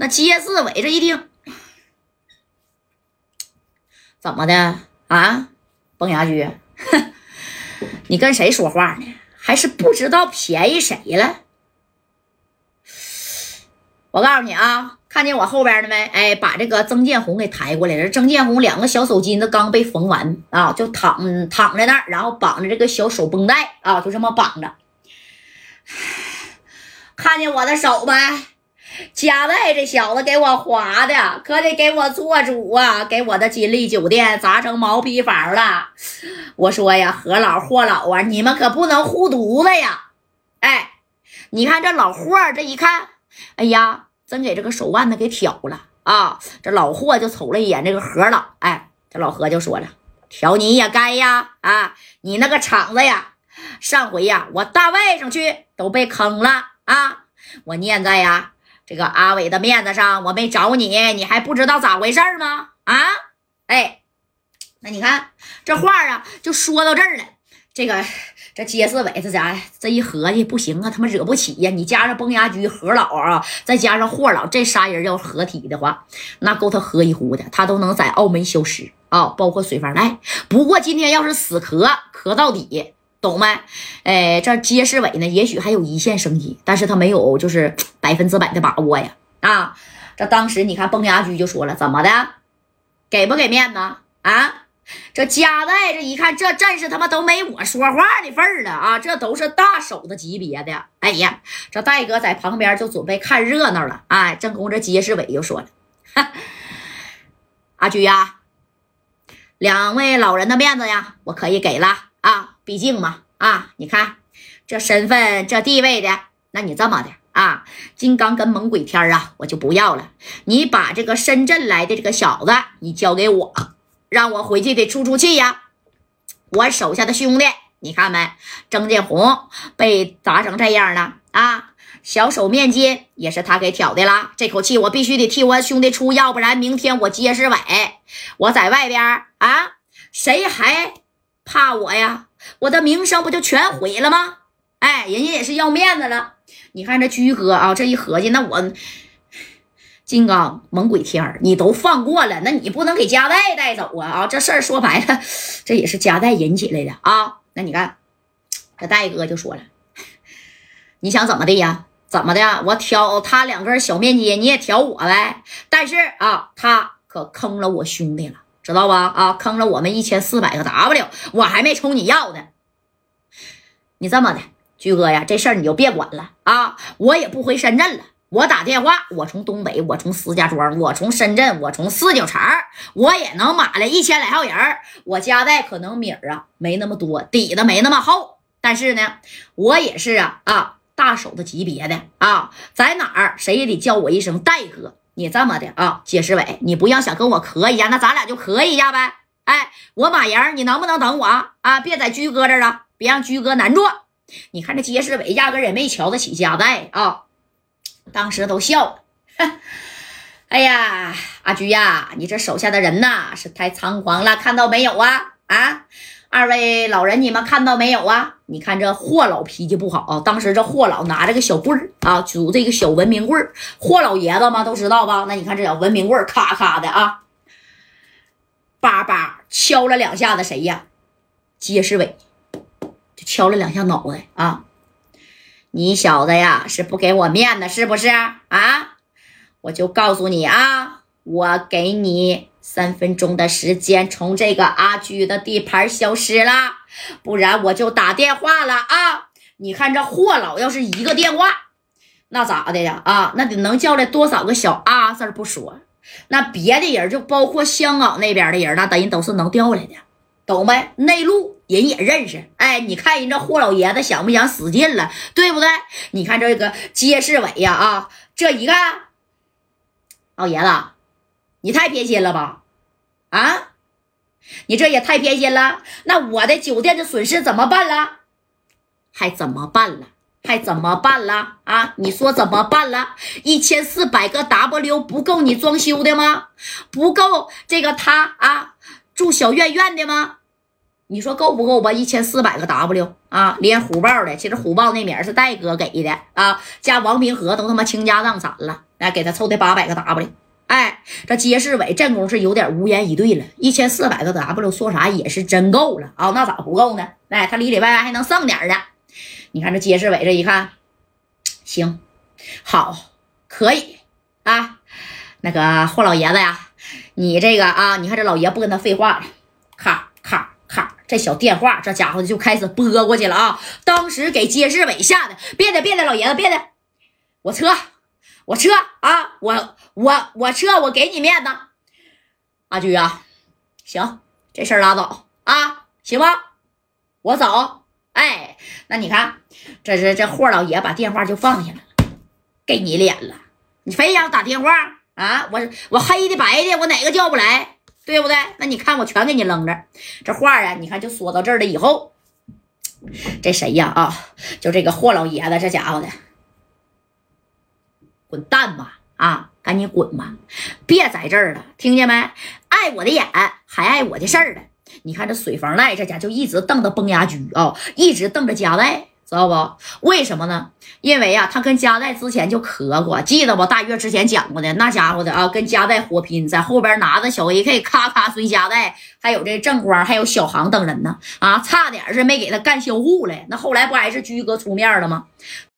那街市伟这一听，怎么的啊？崩牙驹，你跟谁说话呢？还是不知道便宜谁了？我告诉你啊，看见我后边了没？哎，把这个曾建红给抬过来了。曾建红两个小手巾子刚被缝完啊，就躺躺在那儿，然后绑着这个小手绷带啊，就这么绑着。看见我的手没？加外这小子给我划的，可得给我做主啊！给我的金利酒店砸成毛坯房了。我说呀，何老霍老啊，你们可不能护犊子呀！哎，你看这老霍这一看。哎呀，真给这个手腕子给挑了啊！这老霍就瞅了一眼这个何老，哎，这老何就说了：“挑你也该呀！啊，你那个场子呀，上回呀，我大外甥去都被坑了啊！我念在呀这个阿伟的面子上，我没找你，你还不知道咋回事吗？啊，哎，那你看这话啊，就说到这儿了，这个。”这街四伟这家这一合计不行啊，他妈惹不起呀！你加上崩牙驹何老啊，再加上霍老，这仨人要合体的话，那够他喝一壶的，他都能在澳门消失啊！包括水房赖。不过今天要是死磕磕到底，懂没？哎，这街市委呢，也许还有一线生机，但是他没有就是百分之百的把握呀！啊，这当时你看崩牙驹就说了，怎么的，给不给面子啊？这加代这一看，这阵势他妈都没我说话的份儿了啊！这都是大手的级别的。哎呀，这戴哥在旁边就准备看热闹了。哎，正宫这街市委就说了：“阿菊呀，两位老人的面子呀，我可以给了啊。毕竟嘛，啊，你看这身份这地位的，那你这么的啊，金刚跟猛鬼天啊，我就不要了。你把这个深圳来的这个小子，你交给我。”让我回去得出出气呀！我手下的兄弟，你看没？郑建红被砸成这样了啊！小手面筋也是他给挑的啦。这口气我必须得替我兄弟出，要不然明天我接世伟，我在外边啊，谁还怕我呀？我的名声不就全毁了吗？哎，人家也是要面子了。你看这居哥啊，这一合计，那我。金刚猛鬼天儿，你都放过了，那你不能给加代带走啊！啊，这事儿说白了，这也是加代引起来的啊。那你看，这戴哥就说了，你想怎么的呀？怎么的？我挑他两根小面筋，你也挑我呗？但是啊，他可坑了我兄弟了，知道吧？啊，坑了我们一千四百个 W，我还没冲你要呢。你这么的，居哥呀，这事儿你就别管了啊，我也不回深圳了。我打电话，我从东北，我从石家庄，我从深圳，我从四九城，我也能码来一千来号人我家带可能米儿啊没那么多，底子没那么厚，但是呢，我也是啊啊大手的级别的啊，在哪儿谁也得叫我一声戴哥。你这么的啊，杰世伟，你不要想跟我磕一下，那咱俩就磕一下呗。哎，我马营，你能不能等我啊？啊别在居哥这儿了，别让居哥难做。你看这杰世伟压根也没瞧得起家代啊。当时都笑了，哎呀，阿菊呀，你这手下的人呐是太猖狂了，看到没有啊？啊，二位老人，你们看到没有啊？你看这霍老脾气不好啊，当时这霍老拿着个小棍儿啊，拄这个小文明棍儿，霍老爷子嘛都知道吧？那你看这小文明棍儿，咔咔的啊，叭叭敲了两下子，谁呀？街世伟，就敲了两下脑袋啊。你小子呀，是不给我面子是不是啊？我就告诉你啊，我给你三分钟的时间，从这个阿居的地盘消失了，不然我就打电话了啊！你看这霍老要是一个电话，那咋的呀？啊，那得能叫来多少个小阿字不说，那别的人就包括香港那边的人，那等人都是能调来的，懂没？内陆。人也认识，哎，你看人这霍老爷子想不想使劲了，对不对？你看这个街市委呀，啊，这一看，老爷子，你太偏心了吧？啊，你这也太偏心了。那我的酒店的损失怎么办了？还怎么办了？还怎么办了？啊，你说怎么办了？一千四百个 W 不够你装修的吗？不够这个他啊住小院院的吗？你说够不够吧？一千四百个 W 啊，连虎豹的，其实虎豹那名是戴哥给的啊，加王平和都他妈倾家荡产了来给他凑的八百个 W。哎，这街市委这功是有点无言以对了，一千四百个 W 说啥也是真够了啊，那咋不够呢？哎，他里里外外还能剩点呢。你看这街市委这一看，行，好，可以啊。那个霍老爷子呀，你这个啊，你看这老爷不跟他废话了，咔咔咔，这小电话这家伙就开始拨过去了啊。当时给街市委吓得，别的别的，老爷子别的，我撤。我撤啊！我我我撤！我给你面子，阿菊啊，行，这事儿拉倒啊，行吗？我走。哎，那你看，这是这霍老爷把电话就放下了，给你脸了。你非要打电话啊？我我黑的白的，我哪个叫不来？对不对？那你看我全给你扔这。这话啊，你看就说到这儿了。以后这谁呀？啊，就这个霍老爷子，这家伙的。滚蛋吧！啊，赶紧滚吧！别在这儿了，听见没？碍我的眼，还碍我的事儿了。你看这水房赖这家就一直瞪着崩牙驹啊，一直瞪着加代，知道不？为什么呢？因为呀，他跟加代之前就磕过，记得不？大月之前讲过的那家伙的啊，跟加代火拼，在后边拿着小 AK 咔咔追加代，还有这正光，还有小航等人呢啊，差点是没给他干销户了。那后来不还是驹哥出面了吗？